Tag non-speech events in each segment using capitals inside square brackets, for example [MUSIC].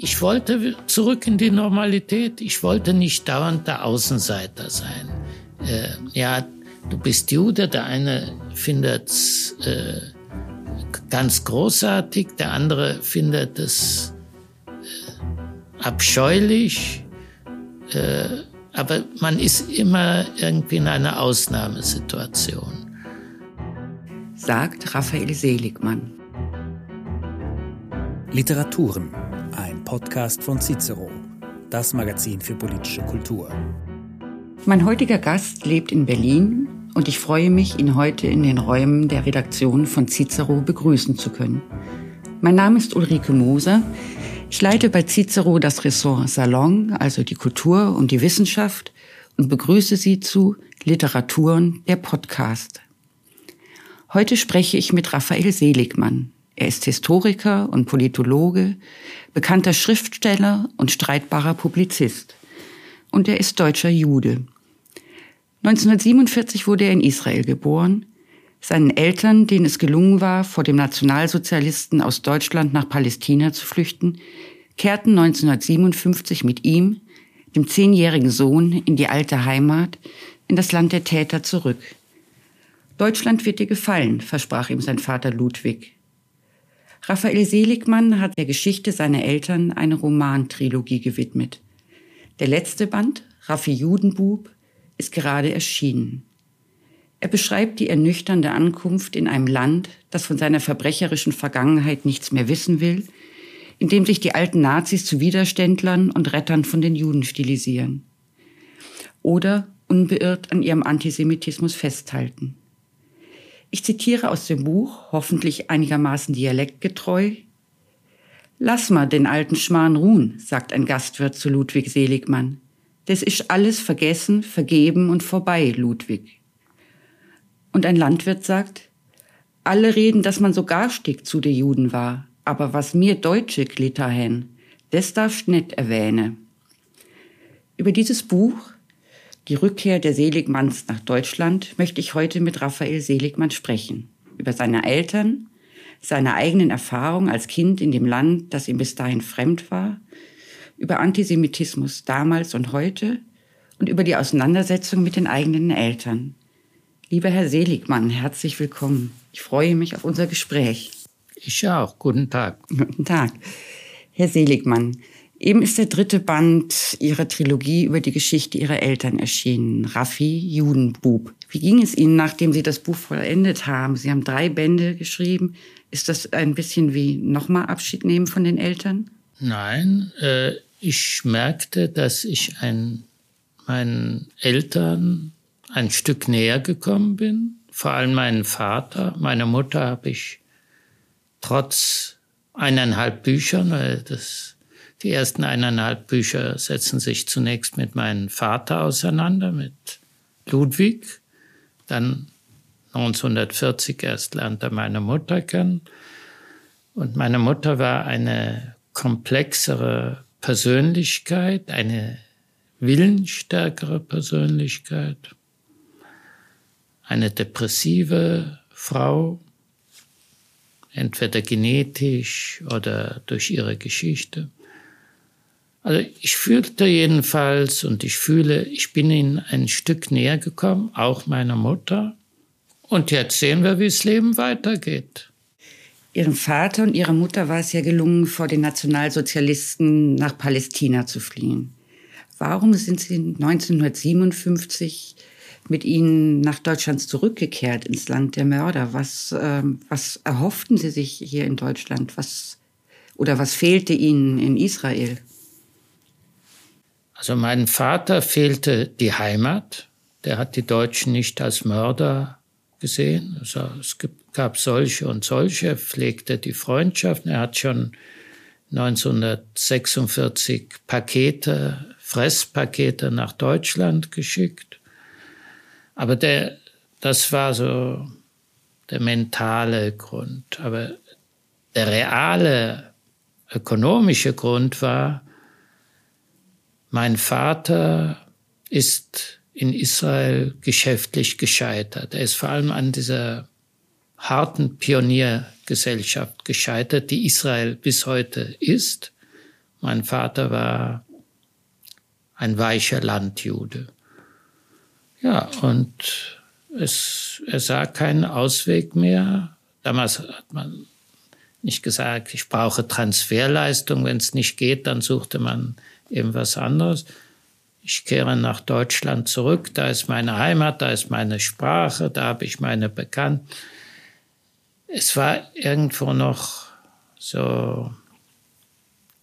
Ich wollte zurück in die Normalität. Ich wollte nicht dauernd der Außenseiter sein. Äh, ja, du bist Jude, der eine findet es äh, ganz großartig, der andere findet es äh, abscheulich. Äh, aber man ist immer irgendwie in einer Ausnahmesituation. Sagt Raphael Seligmann. Literaturen Podcast von Cicero, das Magazin für politische Kultur. Mein heutiger Gast lebt in Berlin und ich freue mich, ihn heute in den Räumen der Redaktion von Cicero begrüßen zu können. Mein Name ist Ulrike Moser. Ich leite bei Cicero das Ressort Salon, also die Kultur und die Wissenschaft, und begrüße Sie zu Literaturen der Podcast. Heute spreche ich mit Raphael Seligmann. Er ist Historiker und Politologe, bekannter Schriftsteller und streitbarer Publizist. Und er ist deutscher Jude. 1947 wurde er in Israel geboren. Seinen Eltern, denen es gelungen war, vor dem Nationalsozialisten aus Deutschland nach Palästina zu flüchten, kehrten 1957 mit ihm, dem zehnjährigen Sohn, in die alte Heimat, in das Land der Täter zurück. Deutschland wird dir gefallen, versprach ihm sein Vater Ludwig. Raphael Seligmann hat der Geschichte seiner Eltern eine Romantrilogie gewidmet. Der letzte Band, Raffi Judenbub, ist gerade erschienen. Er beschreibt die ernüchternde Ankunft in einem Land, das von seiner verbrecherischen Vergangenheit nichts mehr wissen will, in dem sich die alten Nazis zu Widerständlern und Rettern von den Juden stilisieren. Oder unbeirrt an ihrem Antisemitismus festhalten. Ich zitiere aus dem Buch, hoffentlich einigermaßen dialektgetreu. Lass mal den alten Schmarrn ruhen, sagt ein Gastwirt zu Ludwig Seligmann. Das ist alles vergessen, vergeben und vorbei, Ludwig. Und ein Landwirt sagt, alle reden, dass man so garstig zu den Juden war, aber was mir Deutsche glitter hen, das darfst nicht erwähnen. Über dieses Buch die Rückkehr der Seligmanns nach Deutschland möchte ich heute mit Raphael Seligmann sprechen. Über seine Eltern, seine eigenen Erfahrungen als Kind in dem Land, das ihm bis dahin fremd war, über Antisemitismus damals und heute und über die Auseinandersetzung mit den eigenen Eltern. Lieber Herr Seligmann, herzlich willkommen. Ich freue mich auf unser Gespräch. Ich auch. Guten Tag. Guten Tag. Herr Seligmann, Eben ist der dritte Band ihrer Trilogie über die Geschichte ihrer Eltern erschienen, Raffi Judenbub. Wie ging es Ihnen, nachdem Sie das Buch vollendet haben? Sie haben drei Bände geschrieben. Ist das ein bisschen wie nochmal Abschied nehmen von den Eltern? Nein, äh, ich merkte, dass ich ein, meinen Eltern ein Stück näher gekommen bin. Vor allem meinen Vater. Meine Mutter habe ich trotz eineinhalb Büchern, das die ersten eineinhalb Bücher setzen sich zunächst mit meinem Vater auseinander, mit Ludwig. Dann 1940 erst lernt er meine Mutter kennen. Und meine Mutter war eine komplexere Persönlichkeit, eine willensstärkere Persönlichkeit, eine depressive Frau, entweder genetisch oder durch ihre Geschichte. Also ich fühlte jedenfalls und ich fühle, ich bin ihnen ein Stück näher gekommen, auch meiner Mutter. Und jetzt sehen wir, wie das Leben weitergeht. Ihrem Vater und Ihrer Mutter war es ja gelungen, vor den Nationalsozialisten nach Palästina zu fliehen. Warum sind Sie 1957 mit Ihnen nach Deutschland zurückgekehrt, ins Land der Mörder? Was, äh, was erhofften Sie sich hier in Deutschland? Was, oder was fehlte Ihnen in Israel? Also meinem Vater fehlte die Heimat. Der hat die Deutschen nicht als Mörder gesehen. Also es gab solche und solche, pflegte die Freundschaften. Er hat schon 1946 Pakete, Fresspakete nach Deutschland geschickt. Aber der, das war so der mentale Grund. Aber der reale ökonomische Grund war, mein Vater ist in Israel geschäftlich gescheitert. Er ist vor allem an dieser harten Pioniergesellschaft gescheitert, die Israel bis heute ist. Mein Vater war ein weicher Landjude. Ja, und es, er sah keinen Ausweg mehr. Damals hat man nicht gesagt, ich brauche Transferleistung. Wenn es nicht geht, dann suchte man eben was anderes. Ich kehre nach Deutschland zurück, da ist meine Heimat, da ist meine Sprache, da habe ich meine Bekannten. Es war irgendwo noch so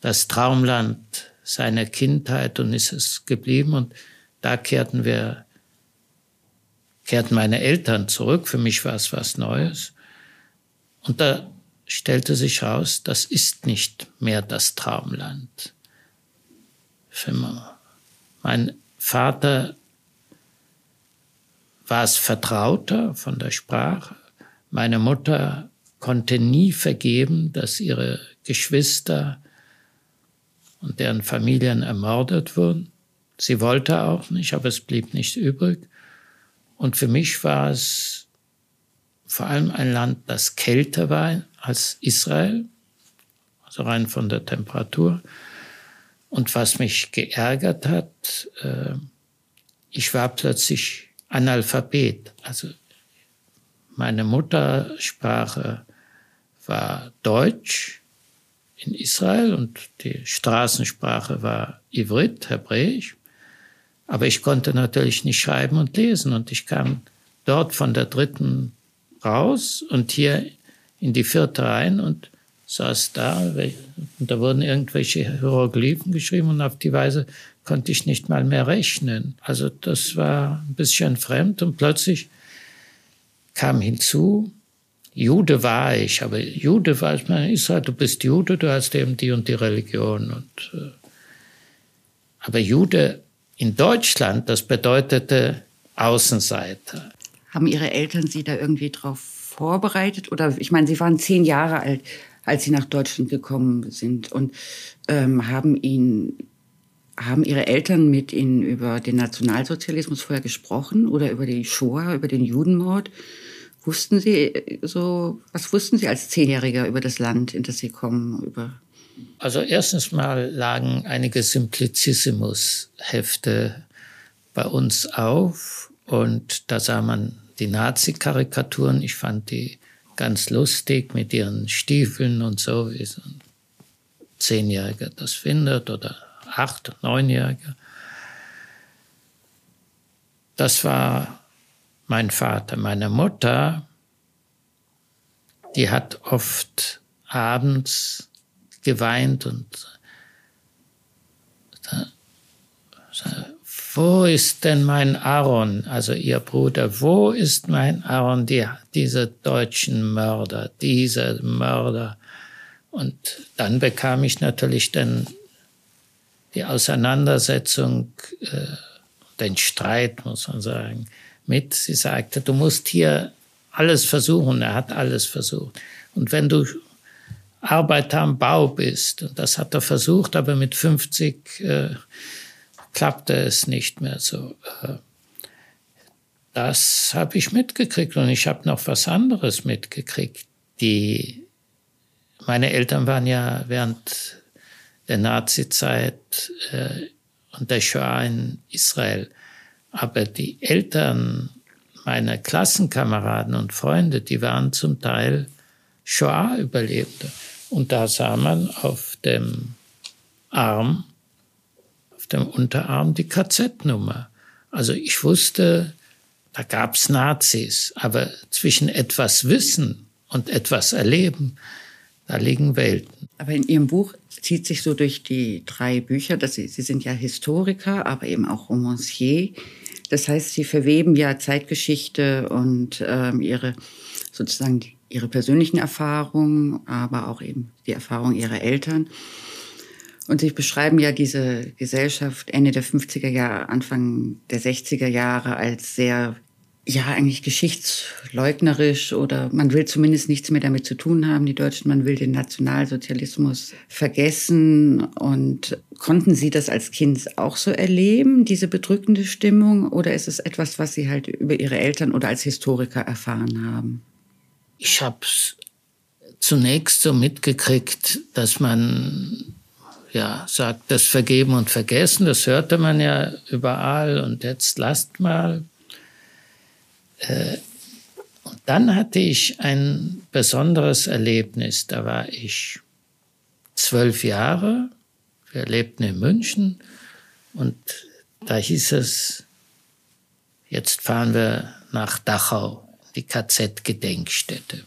das Traumland seiner Kindheit und ist es geblieben. Und da kehrten wir, kehrten meine Eltern zurück. Für mich war es was Neues. Und da stellte sich raus, das ist nicht mehr das Traumland. Für mein Vater war es vertrauter von der Sprache. Meine Mutter konnte nie vergeben, dass ihre Geschwister und deren Familien ermordet wurden. Sie wollte auch nicht, aber es blieb nicht übrig. Und für mich war es vor allem ein Land, das kälter war als Israel, also rein von der Temperatur. Und was mich geärgert hat, äh, ich war plötzlich Analphabet. Also meine Muttersprache war Deutsch in Israel und die Straßensprache war Ivrit, Hebräisch. Aber ich konnte natürlich nicht schreiben und lesen und ich kam dort von der dritten raus und hier in die vierte rein und saß da und da wurden irgendwelche Hieroglyphen geschrieben und auf die Weise konnte ich nicht mal mehr rechnen. Also das war ein bisschen fremd und plötzlich kam hinzu, Jude war ich, aber Jude weiß man in Israel, du bist Jude, du hast eben die und die Religion. Und, äh, aber Jude in Deutschland, das bedeutete Außenseiter. Haben Ihre Eltern Sie da irgendwie drauf vorbereitet? Oder ich meine, Sie waren zehn Jahre alt, als Sie nach Deutschland gekommen sind und ähm, haben ihn haben Ihre Eltern mit Ihnen über den Nationalsozialismus vorher gesprochen oder über die Shoah, über den Judenmord? Wussten Sie äh, so, was wussten Sie als Zehnjähriger über das Land, in das Sie kommen? Über also erstens mal lagen einige Simplicissimus-Hefte bei uns auf und da sah man die Nazi-Karikaturen. Ich fand die ganz lustig mit ihren Stiefeln und so, wie so ein Zehnjähriger das findet oder Acht-, Neunjähriger. Das war mein Vater. Meine Mutter, die hat oft abends geweint und wo ist denn mein Aaron, also ihr Bruder, wo ist mein Aaron, die, diese deutschen Mörder, diese Mörder? Und dann bekam ich natürlich dann die Auseinandersetzung, äh, den Streit, muss man sagen, mit. Sie sagte, du musst hier alles versuchen. Er hat alles versucht. Und wenn du Arbeiter am Bau bist, und das hat er versucht, aber mit 50 äh, klappte es nicht mehr so. Äh, das habe ich mitgekriegt und ich habe noch was anderes mitgekriegt. Die, meine Eltern waren ja während der Nazizeit äh, und der Shoah in Israel. Aber die Eltern meiner Klassenkameraden und Freunde, die waren zum Teil Shoah-Überlebende. Und da sah man auf dem Arm, auf dem Unterarm die KZ-Nummer. Also ich wusste, da gab's Nazis, aber zwischen etwas Wissen und etwas Erleben, da liegen Welten. Aber in Ihrem Buch zieht sich so durch die drei Bücher, dass Sie, Sie sind ja Historiker, aber eben auch Romancier. Das heißt, sie verweben ja Zeitgeschichte und ähm, ihre sozusagen ihre persönlichen Erfahrungen, aber auch eben die Erfahrung ihrer Eltern. Und sie beschreiben ja diese Gesellschaft Ende der 50er Jahre, Anfang der 60er Jahre als sehr ja, eigentlich geschichtsleugnerisch oder man will zumindest nichts mehr damit zu tun haben, die Deutschen, man will den Nationalsozialismus vergessen. Und konnten Sie das als Kind auch so erleben, diese bedrückende Stimmung, oder ist es etwas, was Sie halt über Ihre Eltern oder als Historiker erfahren haben? Ich habe zunächst so mitgekriegt, dass man ja, sagt, das Vergeben und Vergessen, das hörte man ja überall und jetzt lasst mal. Äh, und dann hatte ich ein besonderes Erlebnis. Da war ich zwölf Jahre, wir lebten in München und da hieß es, jetzt fahren wir nach Dachau, die KZ-Gedenkstätte.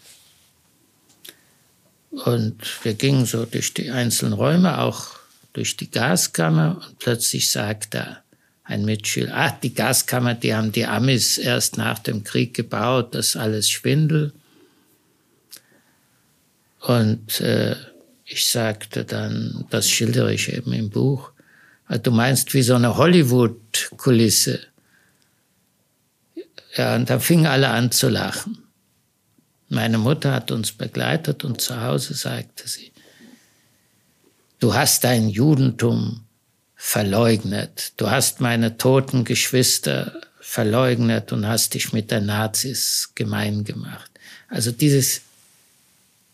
Und wir gingen so durch die einzelnen Räume, auch durch die Gaskammer und plötzlich sagte ein Mitschüler, ach, die Gaskammer, die haben die Amis erst nach dem Krieg gebaut, das ist alles Schwindel. Und äh, ich sagte dann, das schildere ich eben im Buch, also du meinst wie so eine Hollywood-Kulisse. Ja, und da fingen alle an zu lachen. Meine Mutter hat uns begleitet und zu Hause sagte sie, du hast dein Judentum verleugnet, du hast meine toten Geschwister verleugnet und hast dich mit der Nazis gemein gemacht. Also dieses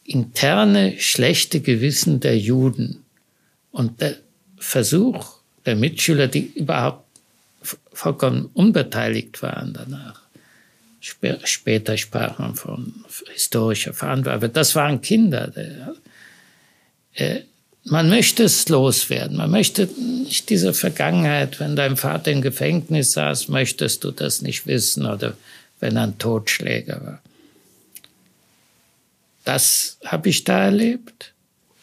interne schlechte Gewissen der Juden und der Versuch der Mitschüler, die überhaupt vollkommen unbeteiligt waren danach, Später sprach man von historischer Verantwortung, aber das waren Kinder. Man möchte es loswerden. Man möchte nicht diese Vergangenheit, wenn dein Vater im Gefängnis saß, möchtest du das nicht wissen oder wenn er ein Totschläger war. Das habe ich da erlebt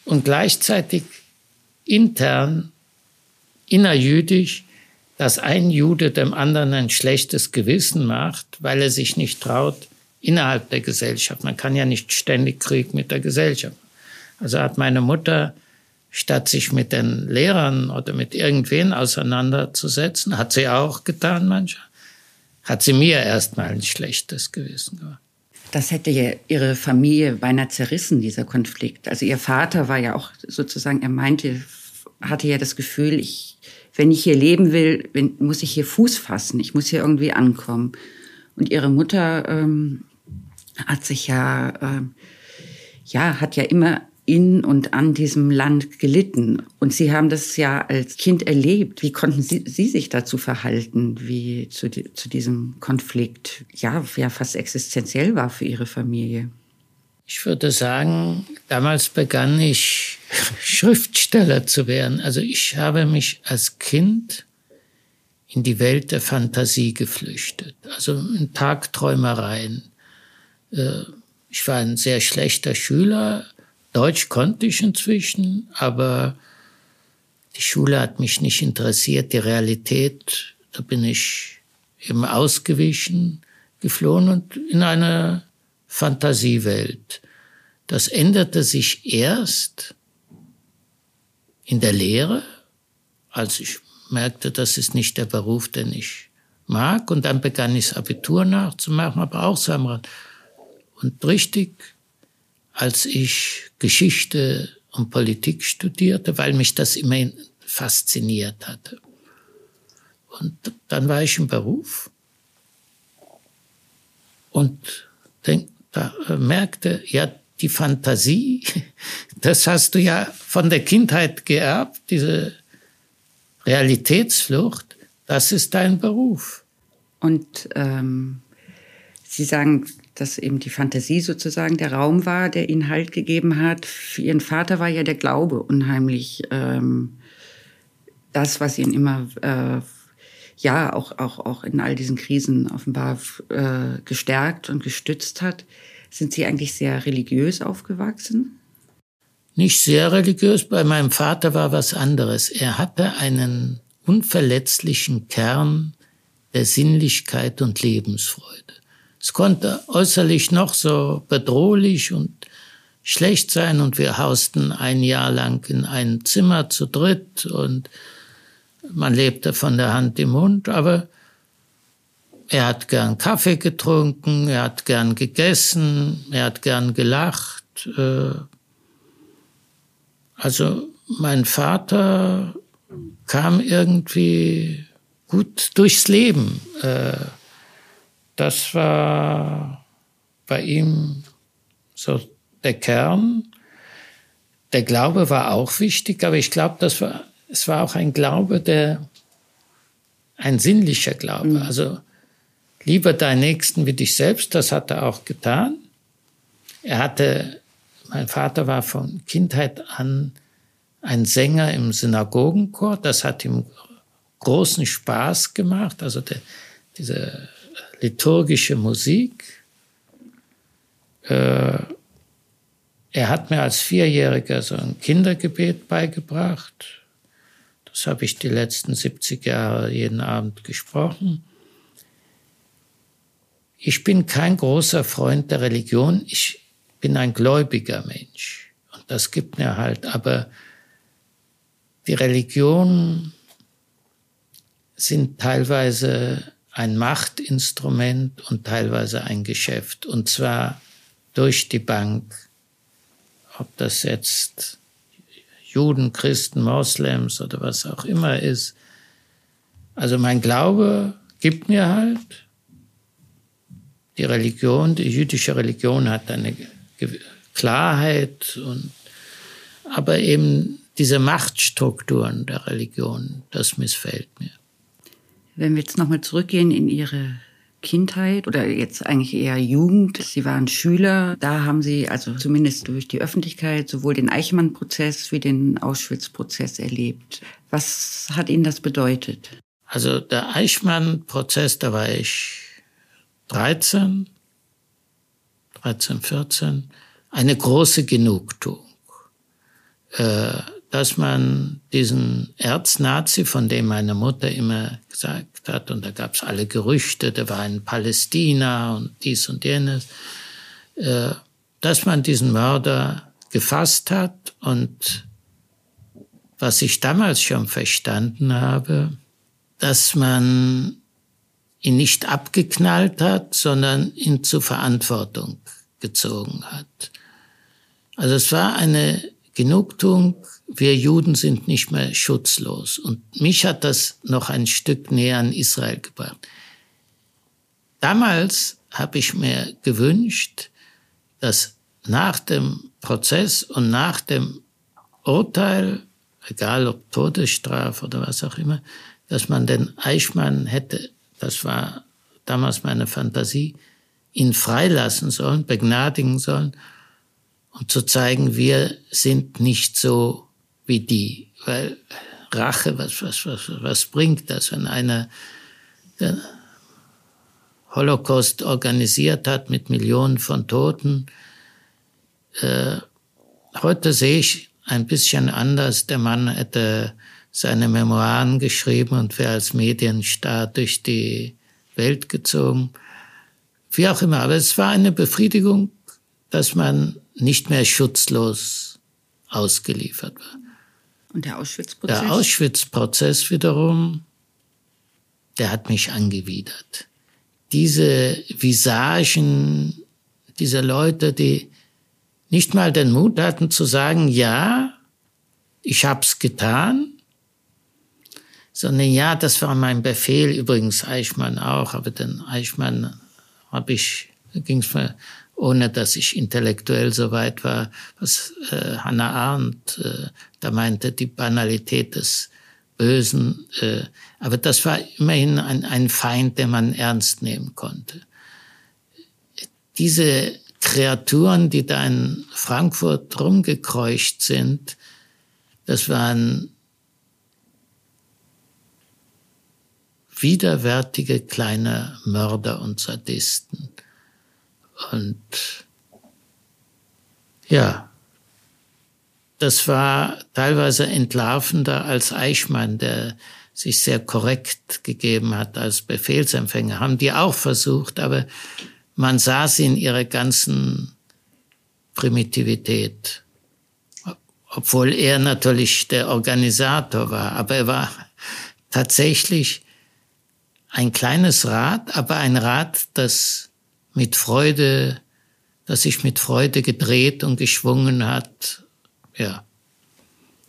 und gleichzeitig intern, innerjüdisch, dass ein Jude dem anderen ein schlechtes Gewissen macht, weil er sich nicht traut innerhalb der Gesellschaft. Man kann ja nicht ständig Krieg mit der Gesellschaft. Also hat meine Mutter, statt sich mit den Lehrern oder mit irgendwen auseinanderzusetzen, hat sie auch getan manchmal, hat sie mir erstmal ein schlechtes Gewissen gemacht. Das hätte ja ihre Familie beinahe zerrissen, dieser Konflikt. Also ihr Vater war ja auch sozusagen, er meinte, hatte ja das Gefühl, ich wenn ich hier leben will, muss ich hier Fuß fassen, ich muss hier irgendwie ankommen. Und ihre Mutter ähm, hat sich ja, äh, ja, hat ja immer in und an diesem Land gelitten. Und Sie haben das ja als Kind erlebt. Wie konnten Sie, Sie sich dazu verhalten, wie zu, zu diesem Konflikt, ja, ja, fast existenziell war für Ihre Familie? Ich würde sagen, damals begann ich [LAUGHS] Schriftsteller zu werden. Also ich habe mich als Kind in die Welt der Fantasie geflüchtet, also in Tagträumereien. Äh, ich war ein sehr schlechter Schüler. Deutsch konnte ich inzwischen, aber die Schule hat mich nicht interessiert. Die Realität, da bin ich eben ausgewichen, geflohen und in eine Fantasiewelt. Das änderte sich erst in der Lehre, als ich merkte, das ist nicht der Beruf, den ich mag. Und dann begann ich das Abitur nachzumachen, aber auch so am Rand. Und richtig, als ich Geschichte und Politik studierte, weil mich das immer fasziniert hatte. Und dann war ich im Beruf und denk, da äh, merkte, ja, die Fantasie, [LAUGHS] das hast du ja von der Kindheit geerbt, diese Realitätsflucht, das ist dein Beruf. Und ähm, Sie sagen, dass eben die Fantasie sozusagen der Raum war, der Ihnen Halt gegeben hat. Für Ihren Vater war ja der Glaube unheimlich ähm, das, was ihn immer äh, ja auch, auch, auch in all diesen Krisen offenbar äh, gestärkt und gestützt hat. Sind Sie eigentlich sehr religiös aufgewachsen? Nicht sehr religiös. Bei meinem Vater war was anderes. Er hatte einen unverletzlichen Kern der Sinnlichkeit und Lebensfreude. Es konnte äußerlich noch so bedrohlich und schlecht sein und wir hausten ein Jahr lang in einem Zimmer zu dritt und man lebte von der Hand im Mund, aber er hat gern Kaffee getrunken, er hat gern gegessen, er hat gern gelacht. Äh. Also mein Vater kam irgendwie gut durchs Leben. Das war bei ihm so der Kern. der Glaube war auch wichtig, aber ich glaube, das war, es war auch ein Glaube, der ein sinnlicher Glaube. Mhm. Also lieber deinen Nächsten wie dich selbst, das hat er auch getan. Er hatte, mein Vater war von Kindheit an ein Sänger im Synagogenchor, das hat ihm großen Spaß gemacht, also der, diese liturgische Musik. Äh, er hat mir als Vierjähriger so ein Kindergebet beigebracht. Das habe ich die letzten 70 Jahre jeden Abend gesprochen. Ich bin kein großer Freund der Religion. Ich bin ein gläubiger Mensch. Und das gibt mir halt, aber die Religionen sind teilweise ein Machtinstrument und teilweise ein Geschäft. Und zwar durch die Bank. Ob das jetzt Juden, Christen, Moslems oder was auch immer ist. Also mein Glaube gibt mir halt, die Religion, die jüdische Religion hat eine Klarheit und aber eben diese Machtstrukturen der Religion, das missfällt mir. Wenn wir jetzt nochmal zurückgehen in Ihre Kindheit oder jetzt eigentlich eher Jugend. Sie waren Schüler. Da haben Sie also zumindest durch die Öffentlichkeit sowohl den Eichmann-Prozess wie den Auschwitz-Prozess erlebt. Was hat Ihnen das bedeutet? Also der Eichmann-Prozess, da war ich 13, 13, 14. Eine große Genugtuung. Dass man diesen Erznazi, von dem meine Mutter immer gesagt hat, und da gab es alle Gerüchte, der war in Palästina und dies und jenes, äh, dass man diesen Mörder gefasst hat und was ich damals schon verstanden habe, dass man ihn nicht abgeknallt hat, sondern ihn zur Verantwortung gezogen hat. Also es war eine Genugtuung, wir Juden sind nicht mehr schutzlos. Und mich hat das noch ein Stück näher an Israel gebracht. Damals habe ich mir gewünscht, dass nach dem Prozess und nach dem Urteil, egal ob Todesstrafe oder was auch immer, dass man den Eichmann hätte, das war damals meine Fantasie, ihn freilassen sollen, begnadigen sollen um zu zeigen, wir sind nicht so wie die. Weil Rache, was, was, was, was bringt das, wenn einer den Holocaust organisiert hat mit Millionen von Toten? Äh, heute sehe ich ein bisschen anders. Der Mann hätte seine Memoiren geschrieben und wäre als Medienstar durch die Welt gezogen. Wie auch immer. Aber es war eine Befriedigung, dass man nicht mehr schutzlos ausgeliefert war. Und der Auschwitz-Prozess? Der Auschwitz-Prozess wiederum, der hat mich angewidert. Diese Visagen, diese Leute, die nicht mal den Mut hatten zu sagen, ja, ich hab's getan, sondern ja, das war mein Befehl, übrigens Eichmann auch, aber den Eichmann habe ich, ging's mir ohne dass ich intellektuell so weit war, was äh, Hannah Arendt äh, da meinte, die Banalität des Bösen. Äh, aber das war immerhin ein, ein Feind, den man ernst nehmen konnte. Diese Kreaturen, die da in Frankfurt rumgekreucht sind, das waren widerwärtige kleine Mörder und Sadisten. Und ja, das war teilweise entlarvender als Eichmann, der sich sehr korrekt gegeben hat als Befehlsempfänger. Haben die auch versucht, aber man sah sie in ihrer ganzen Primitivität. Obwohl er natürlich der Organisator war, aber er war tatsächlich ein kleines Rad, aber ein Rad, das mit Freude, das sich mit Freude gedreht und geschwungen hat. Ja,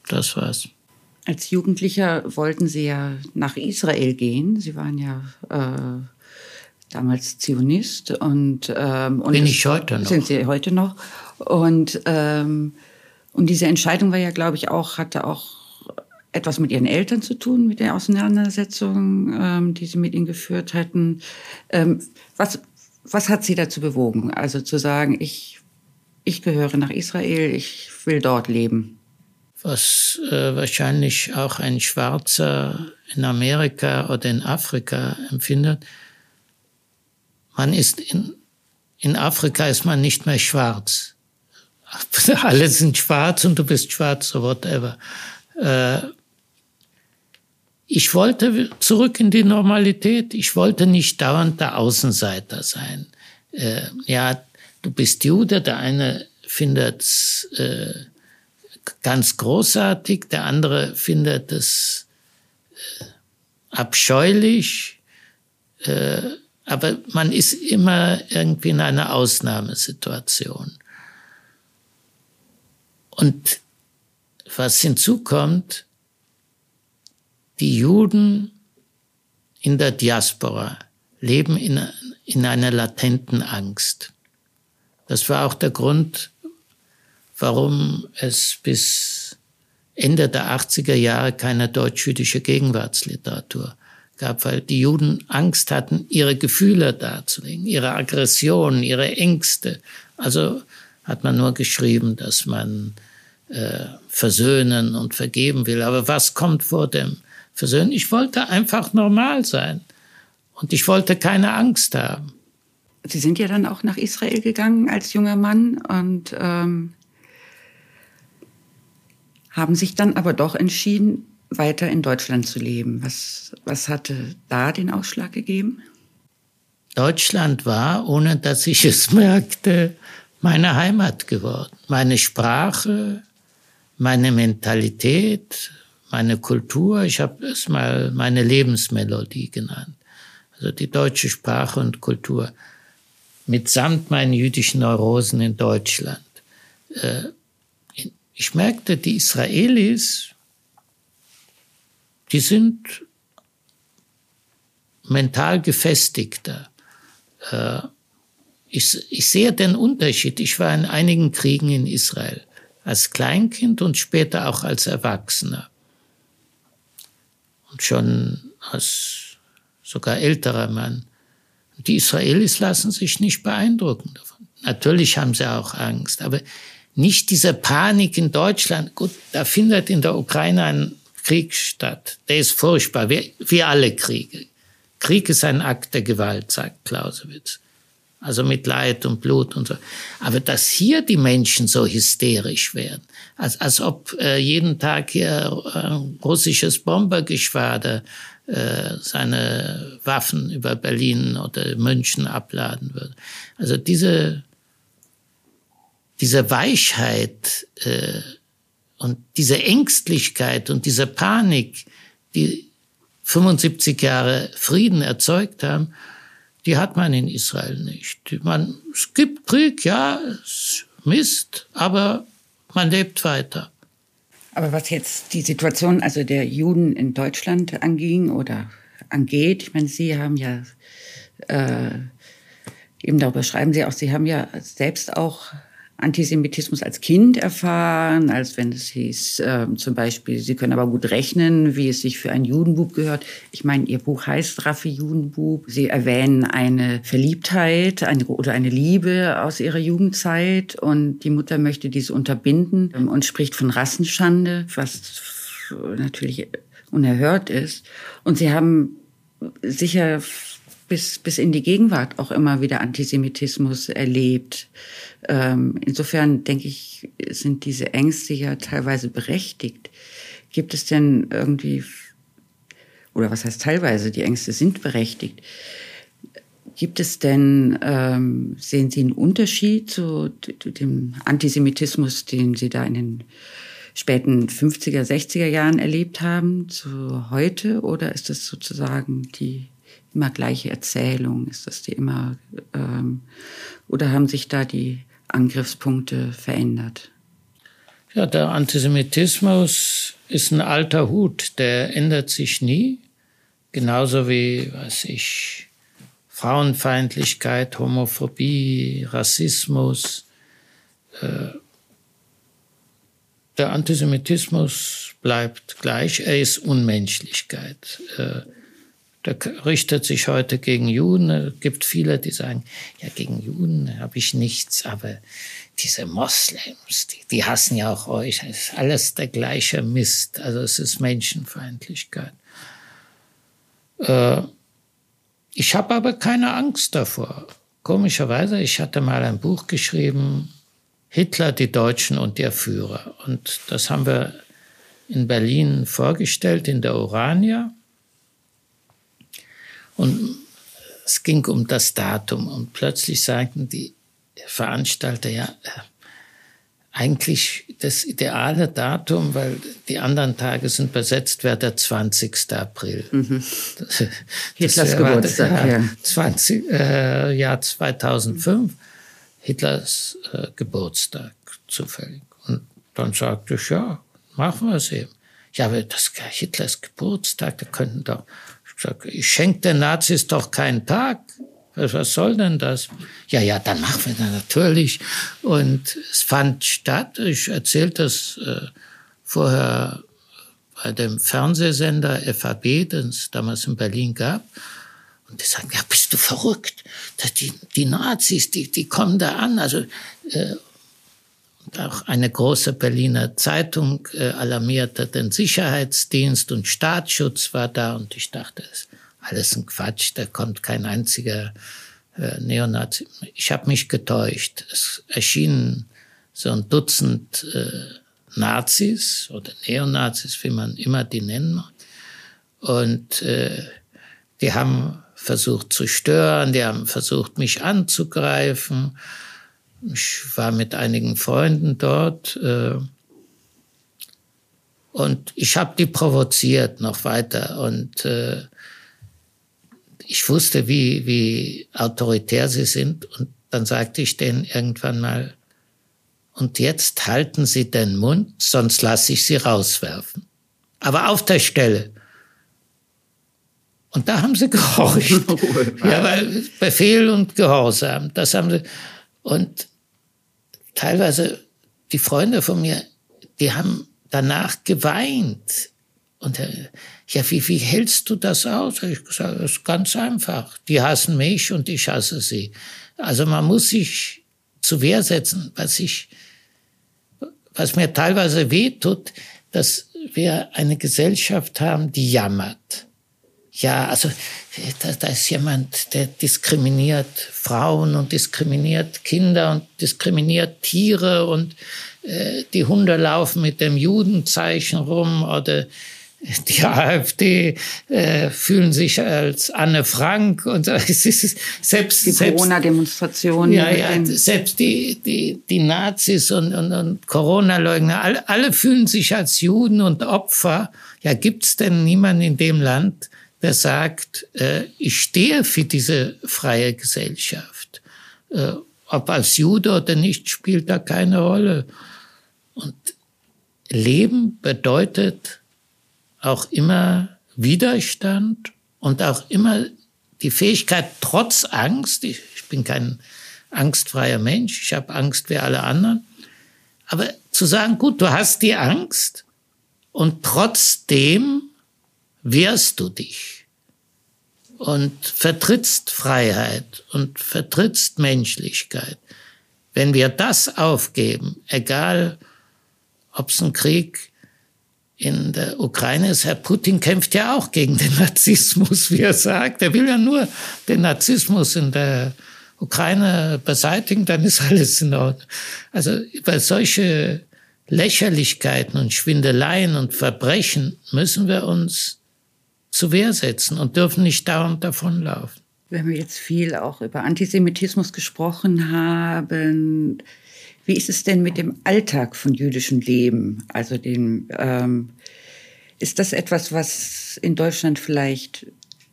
das war's. Als Jugendlicher wollten Sie ja nach Israel gehen. Sie waren ja äh, damals Zionist und, ähm, und bin ich heute noch. Sind Sie heute noch? Und ähm, Und diese Entscheidung war ja, glaube ich, auch, hatte auch etwas mit ihren Eltern zu tun, mit der Auseinandersetzung, ähm, die sie mit ihnen geführt hatten. Ähm, was, was hat sie dazu bewogen? Also zu sagen, ich, ich gehöre nach Israel, ich will dort leben. Was äh, wahrscheinlich auch ein Schwarzer in Amerika oder in Afrika empfindet. Man ist in, in Afrika ist man nicht mehr schwarz. [LAUGHS] Alle sind schwarz und du bist schwarz oder whatever. Äh, ich wollte zurück in die Normalität. Ich wollte nicht dauernd der Außenseiter sein. Äh, ja, du bist Jude, der eine findet es äh, ganz großartig, der andere findet es äh, abscheulich. Äh, aber man ist immer irgendwie in einer Ausnahmesituation. Und was hinzukommt, die Juden in der Diaspora leben in, in einer latenten Angst. Das war auch der Grund, warum es bis Ende der 80er Jahre keine deutsch-jüdische Gegenwartsliteratur gab, weil die Juden Angst hatten, ihre Gefühle darzulegen, ihre Aggressionen, ihre Ängste. Also hat man nur geschrieben, dass man äh, versöhnen und vergeben will. Aber was kommt vor dem Versöhnen? Ich wollte einfach normal sein und ich wollte keine Angst haben. Sie sind ja dann auch nach Israel gegangen als junger Mann und ähm, haben sich dann aber doch entschieden, weiter in Deutschland zu leben. Was, was hatte da den Ausschlag gegeben? Deutschland war, ohne dass ich es merkte, meine Heimat geworden. Meine Sprache, meine Mentalität, meine Kultur. Ich habe es mal meine Lebensmelodie genannt. Also die deutsche Sprache und Kultur. Mitsamt meinen jüdischen Neurosen in Deutschland. Äh, ich merkte, die Israelis die sind mental gefestigter. Äh, ich, ich sehe den Unterschied. Ich war in einigen Kriegen in Israel als Kleinkind und später auch als Erwachsener. Und schon als sogar älterer Mann. Die Israelis lassen sich nicht beeindrucken davon. Natürlich haben sie auch Angst, aber nicht diese Panik in Deutschland. Gut, da findet in der Ukraine ein Krieg statt. Der ist furchtbar, wie, wie alle Kriege. Krieg ist ein Akt der Gewalt, sagt Clausewitz. Also mit Leid und Blut und so. Aber dass hier die Menschen so hysterisch werden, als, als ob äh, jeden Tag hier äh, russisches Bombergeschwader äh, seine Waffen über Berlin oder München abladen würde. Also diese, diese Weichheit, äh, und diese Ängstlichkeit und diese Panik, die 75 Jahre Frieden erzeugt haben, die hat man in Israel nicht. Man, es gibt Krieg, ja, es Mist, aber man lebt weiter. Aber was jetzt die Situation also der Juden in Deutschland anging oder angeht, ich meine, Sie haben ja äh, eben darüber schreiben Sie auch, Sie haben ja selbst auch Antisemitismus als Kind erfahren, als wenn es hieß, äh, zum Beispiel, Sie können aber gut rechnen, wie es sich für einen Judenbub gehört. Ich meine, Ihr Buch heißt Raffi Judenbub. Sie erwähnen eine Verliebtheit eine, oder eine Liebe aus Ihrer Jugendzeit und die Mutter möchte diese unterbinden ähm, und spricht von Rassenschande, was natürlich unerhört ist. Und Sie haben sicher bis, bis in die Gegenwart auch immer wieder Antisemitismus erlebt. Ähm, insofern denke ich, sind diese Ängste ja teilweise berechtigt. Gibt es denn irgendwie, oder was heißt teilweise, die Ängste sind berechtigt. Gibt es denn, ähm, sehen Sie einen Unterschied zu dem Antisemitismus, den Sie da in den späten 50er, 60er Jahren erlebt haben, zu heute? Oder ist das sozusagen die immer gleiche Erzählung? Ist das die immer, ähm, oder haben sich da die Angriffspunkte verändert? Ja, der Antisemitismus ist ein alter Hut, der ändert sich nie. Genauso wie, weiß ich, Frauenfeindlichkeit, Homophobie, Rassismus. Äh, der Antisemitismus bleibt gleich, er ist Unmenschlichkeit. Der richtet sich heute gegen Juden. Es gibt viele, die sagen, ja, gegen Juden habe ich nichts, aber diese Moslems, die, die hassen ja auch euch. Es ist alles der gleiche Mist. Also es ist Menschenfeindlichkeit. Äh, ich habe aber keine Angst davor. Komischerweise, ich hatte mal ein Buch geschrieben, Hitler, die Deutschen und der Führer. Und das haben wir in Berlin vorgestellt, in der Urania. Und es ging um das Datum. Und plötzlich sagten die Veranstalter, ja, äh, eigentlich das ideale Datum, weil die anderen Tage sind besetzt, wäre der 20. April. Mhm. [LAUGHS] Das, Hitlers Geburtstag, ja. ja. 20, äh, Jahr 2005, Hitlers äh, Geburtstag zufällig. Und dann sagte ich, ja, machen wir es eben. Ja, aber das Hitlers Geburtstag, da könnten doch, sag, ich schenke den Nazis doch keinen Tag. Was soll denn das? Ja, ja, dann machen wir das natürlich. Und es fand statt. Ich erzählte das äh, vorher bei dem Fernsehsender FAB, den es damals in Berlin gab. Und die sagen, ja, bist du verrückt? Die, die Nazis, die, die kommen da an. Also äh, auch eine große Berliner Zeitung äh, alarmierte den Sicherheitsdienst und Staatsschutz war da. Und ich dachte, es alles ein Quatsch, da kommt kein einziger äh, Neonazi. Ich habe mich getäuscht. Es erschienen so ein Dutzend äh, Nazis oder Neonazis, wie man immer die nennen mag. Und äh, die haben versucht zu stören, die haben versucht, mich anzugreifen. Ich war mit einigen Freunden dort. Äh, und ich habe die provoziert noch weiter. Und äh, ich wusste, wie, wie autoritär sie sind. Und dann sagte ich denen irgendwann mal, und jetzt halten Sie den Mund, sonst lasse ich Sie rauswerfen. Aber auf der Stelle. Und da haben sie gehorcht. [LAUGHS] ja, weil Befehl und Gehorsam, das haben sie. Und teilweise die Freunde von mir, die haben danach geweint. Und ja, wie, wie hältst du das aus? Ich gesagt, das ist ganz einfach. Die hassen mich und ich hasse sie. Also man muss sich zu Wehr setzen, was ich, was mir teilweise wehtut, dass wir eine Gesellschaft haben, die jammert. Ja, also da, da ist jemand, der diskriminiert Frauen und diskriminiert Kinder und diskriminiert Tiere und äh, die Hunde laufen mit dem Judenzeichen rum oder [LAUGHS] die AfD äh, fühlen sich als Anne Frank und [LAUGHS] es ist selbst die Corona-Demonstrationen. Ja, ja, selbst die die die Nazis und und, und Corona-Leugner, alle, alle fühlen sich als Juden und Opfer. Ja, gibt's denn niemanden in dem Land, der sagt, äh, ich stehe für diese freie Gesellschaft, äh, ob als Jude oder nicht, spielt da keine Rolle. Und Leben bedeutet auch immer Widerstand und auch immer die Fähigkeit, trotz Angst, ich, ich bin kein angstfreier Mensch, ich habe Angst wie alle anderen, aber zu sagen, gut, du hast die Angst und trotzdem wehrst du dich und vertrittst Freiheit und vertrittst Menschlichkeit. Wenn wir das aufgeben, egal ob es ein Krieg in der Ukraine ist, Herr Putin kämpft ja auch gegen den [LAUGHS] Narzissmus, wie er sagt. Er will ja nur den Narzissmus in der Ukraine beseitigen, dann ist alles in Ordnung. Also über solche Lächerlichkeiten und Schwindeleien und Verbrechen müssen wir uns zu Wehr setzen und dürfen nicht dauernd davonlaufen. Wenn wir jetzt viel auch über Antisemitismus gesprochen haben, wie ist es denn mit dem Alltag von jüdischem Leben? Also dem, ähm, ist das etwas, was in Deutschland vielleicht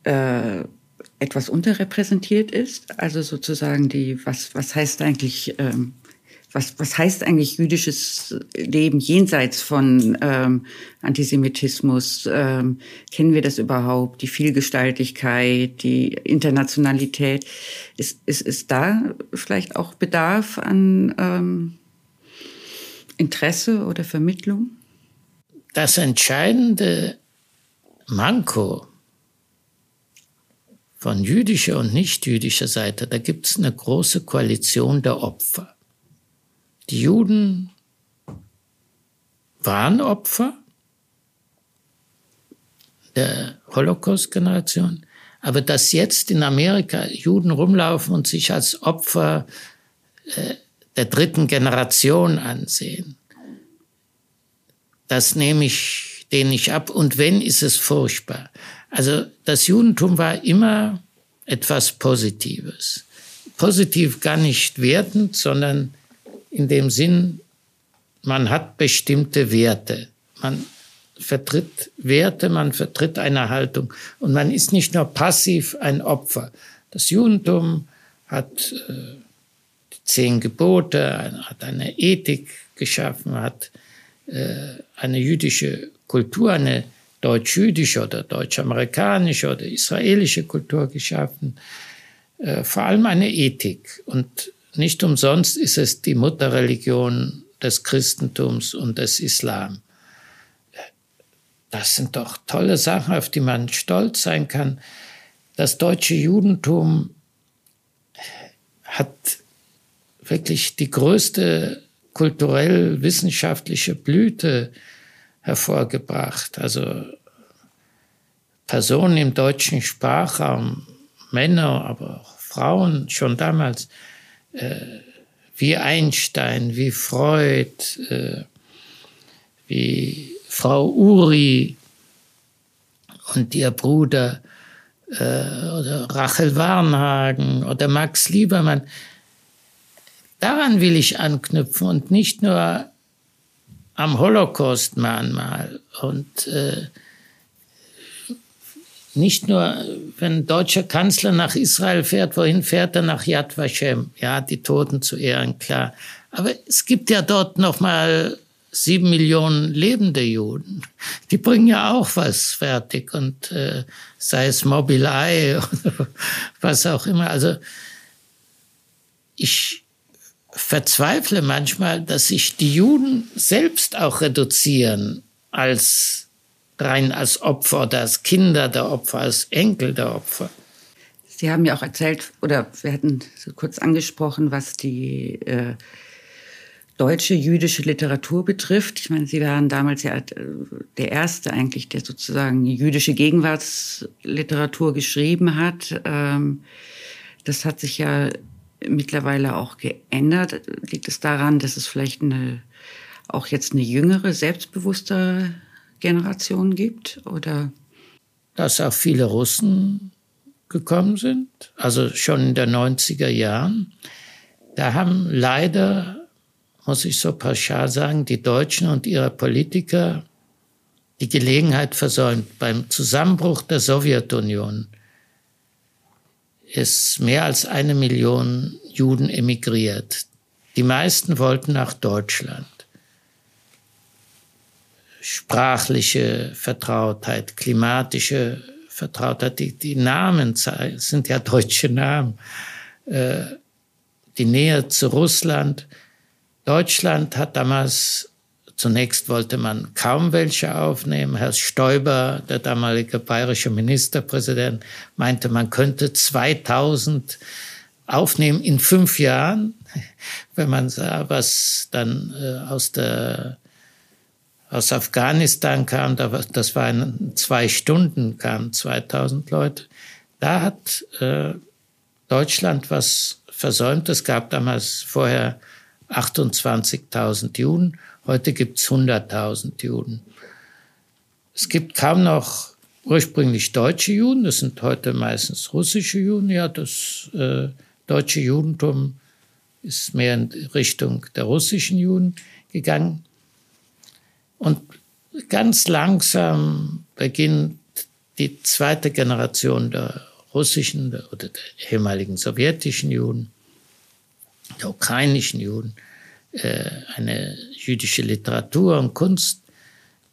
äh, etwas unterrepräsentiert ist? Also sozusagen die, was, was heißt eigentlich, ähm, was, was heißt eigentlich jüdisches Leben jenseits von ähm, Antisemitismus? Ähm, kennen wir das überhaupt? Die Vielgestaltigkeit, die Internationalität. Ist, ist, ist da vielleicht auch Bedarf an ähm, Interesse oder Vermittlung? Das entscheidende Manko von jüdischer und nicht-jüdischer Seite, da gibt es eine große Koalition der Opfer. Die Juden waren Opfer der Holocaust-Generation, aber dass jetzt in Amerika Juden rumlaufen und sich als Opfer äh, der dritten Generation ansehen, das nehme ich denen nicht ab. Und wenn, ist es furchtbar. Also das Judentum war immer etwas Positives. Positiv gar nicht wertend, sondern in dem Sinn, man hat bestimmte Werte. Man vertritt Werte, man vertritt eine Haltung und man ist nicht nur passiv ein Opfer. Das Judentum hat äh, die zehn Gebote, hat eine Ethik geschaffen, hat äh, eine jüdische Kultur, eine deutsch-jüdische oder deutsch-amerikanische oder israelische Kultur geschaffen, äh, vor allem eine Ethik. Und nicht umsonst ist es die Mutterreligion des Christentums und des Islam. Das sind doch tolle Sachen, auf die man stolz sein kann. Das deutsche Judentum hat wirklich die größte kulturell-wissenschaftliche Blüte hervorgebracht. Also Personen im deutschen Sprachraum, Männer, aber auch Frauen schon damals, äh, wie Einstein, wie Freud, äh, wie Frau Uri und ihr Bruder äh, oder Rachel Warnhagen oder Max Liebermann. Daran will ich anknüpfen und nicht nur am Holocaust-Mahnmal und äh, nicht nur, wenn ein deutscher Kanzler nach Israel fährt, wohin fährt er nach Yad Vashem? Ja, die Toten zu ehren, klar. Aber es gibt ja dort noch mal sieben Millionen lebende Juden. Die bringen ja auch was fertig und äh, sei es Mobilei [LAUGHS] oder was auch immer. Also ich verzweifle manchmal, dass sich die Juden selbst auch reduzieren als rein als Opfer oder als Kinder der Opfer, als Enkel der Opfer. Sie haben ja auch erzählt, oder wir hatten so kurz angesprochen, was die äh, deutsche jüdische Literatur betrifft. Ich meine, Sie waren damals ja äh, der Erste eigentlich, der sozusagen jüdische Gegenwartsliteratur geschrieben hat. Ähm, das hat sich ja mittlerweile auch geändert. Liegt es daran, dass es vielleicht eine, auch jetzt eine jüngere, selbstbewusste Generation gibt? Oder? Dass auch viele Russen gekommen sind, also schon in den 90er Jahren. Da haben leider, muss ich so pauschal sagen, die Deutschen und ihre Politiker die Gelegenheit versäumt. Beim Zusammenbruch der Sowjetunion ist mehr als eine Million Juden emigriert. Die meisten wollten nach Deutschland sprachliche Vertrautheit, klimatische Vertrautheit. Die, die Namen sind ja deutsche Namen. Äh, die Nähe zu Russland. Deutschland hat damals, zunächst wollte man kaum welche aufnehmen. Herr Stoiber, der damalige bayerische Ministerpräsident, meinte, man könnte 2000 aufnehmen in fünf Jahren, [LAUGHS] wenn man sah, was dann äh, aus der aus Afghanistan kam, das war in zwei Stunden, kamen 2000 Leute. Da hat äh, Deutschland was versäumt. Es gab damals vorher 28.000 Juden, heute gibt es 100.000 Juden. Es gibt kaum noch ursprünglich deutsche Juden, das sind heute meistens russische Juden. Ja, das äh, deutsche Judentum ist mehr in Richtung der russischen Juden gegangen. Und ganz langsam beginnt die zweite Generation der russischen oder der ehemaligen sowjetischen Juden, der ukrainischen Juden, äh, eine jüdische Literatur und Kunst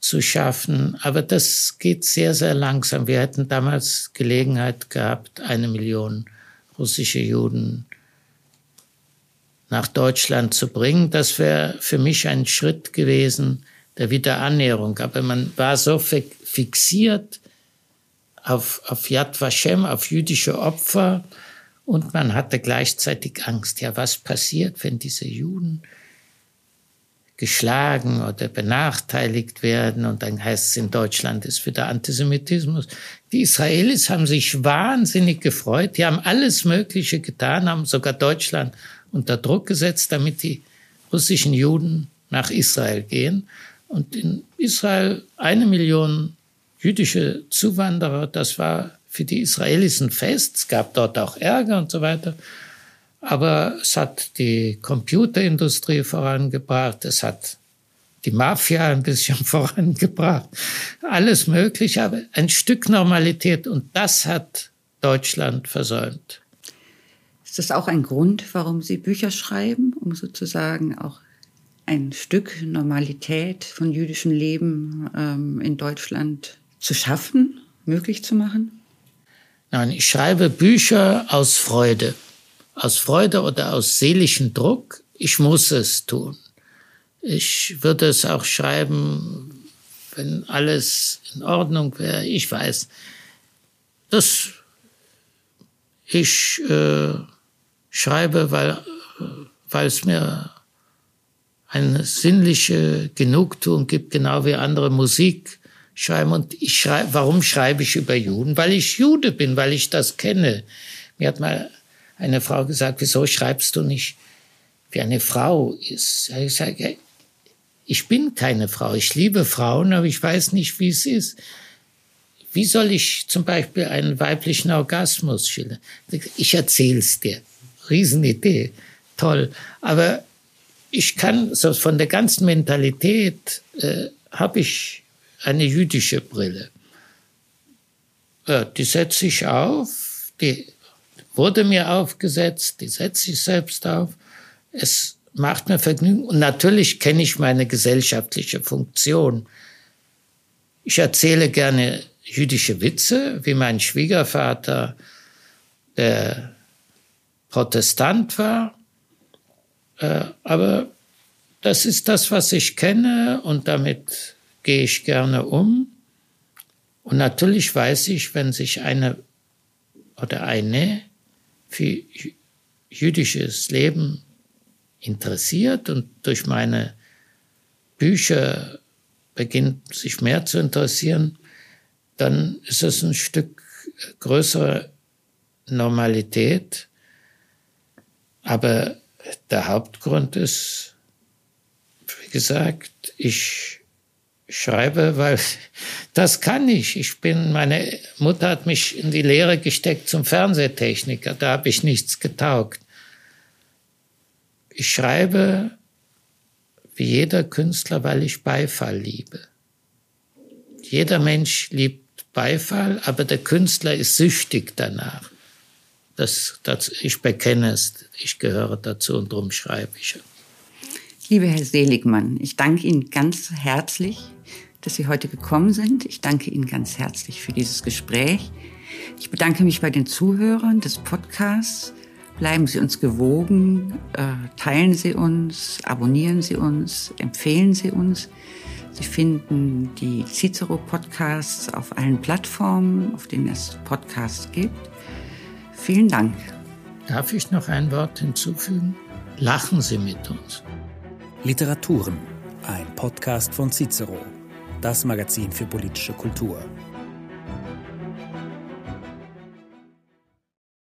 zu schaffen. Aber das geht sehr, sehr langsam. Wir hätten damals Gelegenheit gehabt, eine Million russische Juden nach Deutschland zu bringen. Das wäre für mich ein Schritt gewesen der Wiederannäherung. Aber man war so fixiert auf, auf Yad Vashem, auf jüdische Opfer. Und man hatte gleichzeitig Angst. Ja, was passiert, wenn diese Juden geschlagen oder benachteiligt werden. Und dann heißt es in Deutschland ist wieder Antisemitismus. Die Israelis haben sich wahnsinnig gefreut. Die haben alles Mögliche getan, haben sogar Deutschland unter Druck gesetzt, damit die russischen Juden nach Israel gehen. Und in Israel eine Million jüdische Zuwanderer, das war für die Israelis ein Fest. Es gab dort auch Ärger und so weiter. Aber es hat die Computerindustrie vorangebracht, es hat die Mafia ein bisschen [LAUGHS] vorangebracht, alles Mögliche, aber ein Stück Normalität und das hat Deutschland versäumt. Ist das auch ein Grund, warum Sie Bücher schreiben, um sozusagen auch ein Stück Normalität von jüdischem Leben ähm, in Deutschland zu schaffen, möglich zu machen? Nein, ich schreibe Bücher aus Freude aus Freude oder aus seelischem Druck, ich muss es tun. Ich würde es auch schreiben, wenn alles in Ordnung wäre. Ich weiß, dass ich äh, schreibe, weil, weil es mir eine sinnliche Genugtuung gibt, genau wie andere Musik schreiben. Und ich schreibe, warum schreibe ich über Juden? Weil ich Jude bin, weil ich das kenne. Mir hat mal eine Frau gesagt, wieso schreibst du nicht, wie eine Frau ist? Ich sage, ich bin keine Frau. Ich liebe Frauen, aber ich weiß nicht, wie es ist. Wie soll ich zum Beispiel einen weiblichen Orgasmus schildern? Ich erzähl's dir. Riesenidee. Toll. Aber ich kann so von der ganzen Mentalität äh, habe ich eine jüdische Brille. Ja, die setze ich auf, die wurde mir aufgesetzt, die setze ich selbst auf. Es macht mir Vergnügen und natürlich kenne ich meine gesellschaftliche Funktion. Ich erzähle gerne jüdische Witze, wie mein Schwiegervater, der Protestant war. Äh, aber das ist das, was ich kenne und damit gehe ich gerne um. Und natürlich weiß ich, wenn sich eine oder eine für jüdisches Leben interessiert und durch meine Bücher beginnt sich mehr zu interessieren, dann ist es ein Stück größere Normalität. Aber der Hauptgrund ist, wie gesagt, ich schreibe, weil [LAUGHS] das kann ich. Ich bin, meine Mutter hat mich in die Lehre gesteckt zum Fernsehtechniker. Da habe ich nichts getaugt. Ich schreibe wie jeder Künstler, weil ich Beifall liebe. Jeder Mensch liebt Beifall, aber der Künstler ist süchtig danach. Das, das, ich bekenne es, ich gehöre dazu und darum schreibe ich. Liebe Herr Seligmann, ich danke Ihnen ganz herzlich dass Sie heute gekommen sind. Ich danke Ihnen ganz herzlich für dieses Gespräch. Ich bedanke mich bei den Zuhörern des Podcasts. Bleiben Sie uns gewogen, äh, teilen Sie uns, abonnieren Sie uns, empfehlen Sie uns. Sie finden die Cicero Podcasts auf allen Plattformen, auf denen es Podcasts gibt. Vielen Dank. Darf ich noch ein Wort hinzufügen? Lachen Sie mit uns. Literaturen, ein Podcast von Cicero das Magazin für politische Kultur.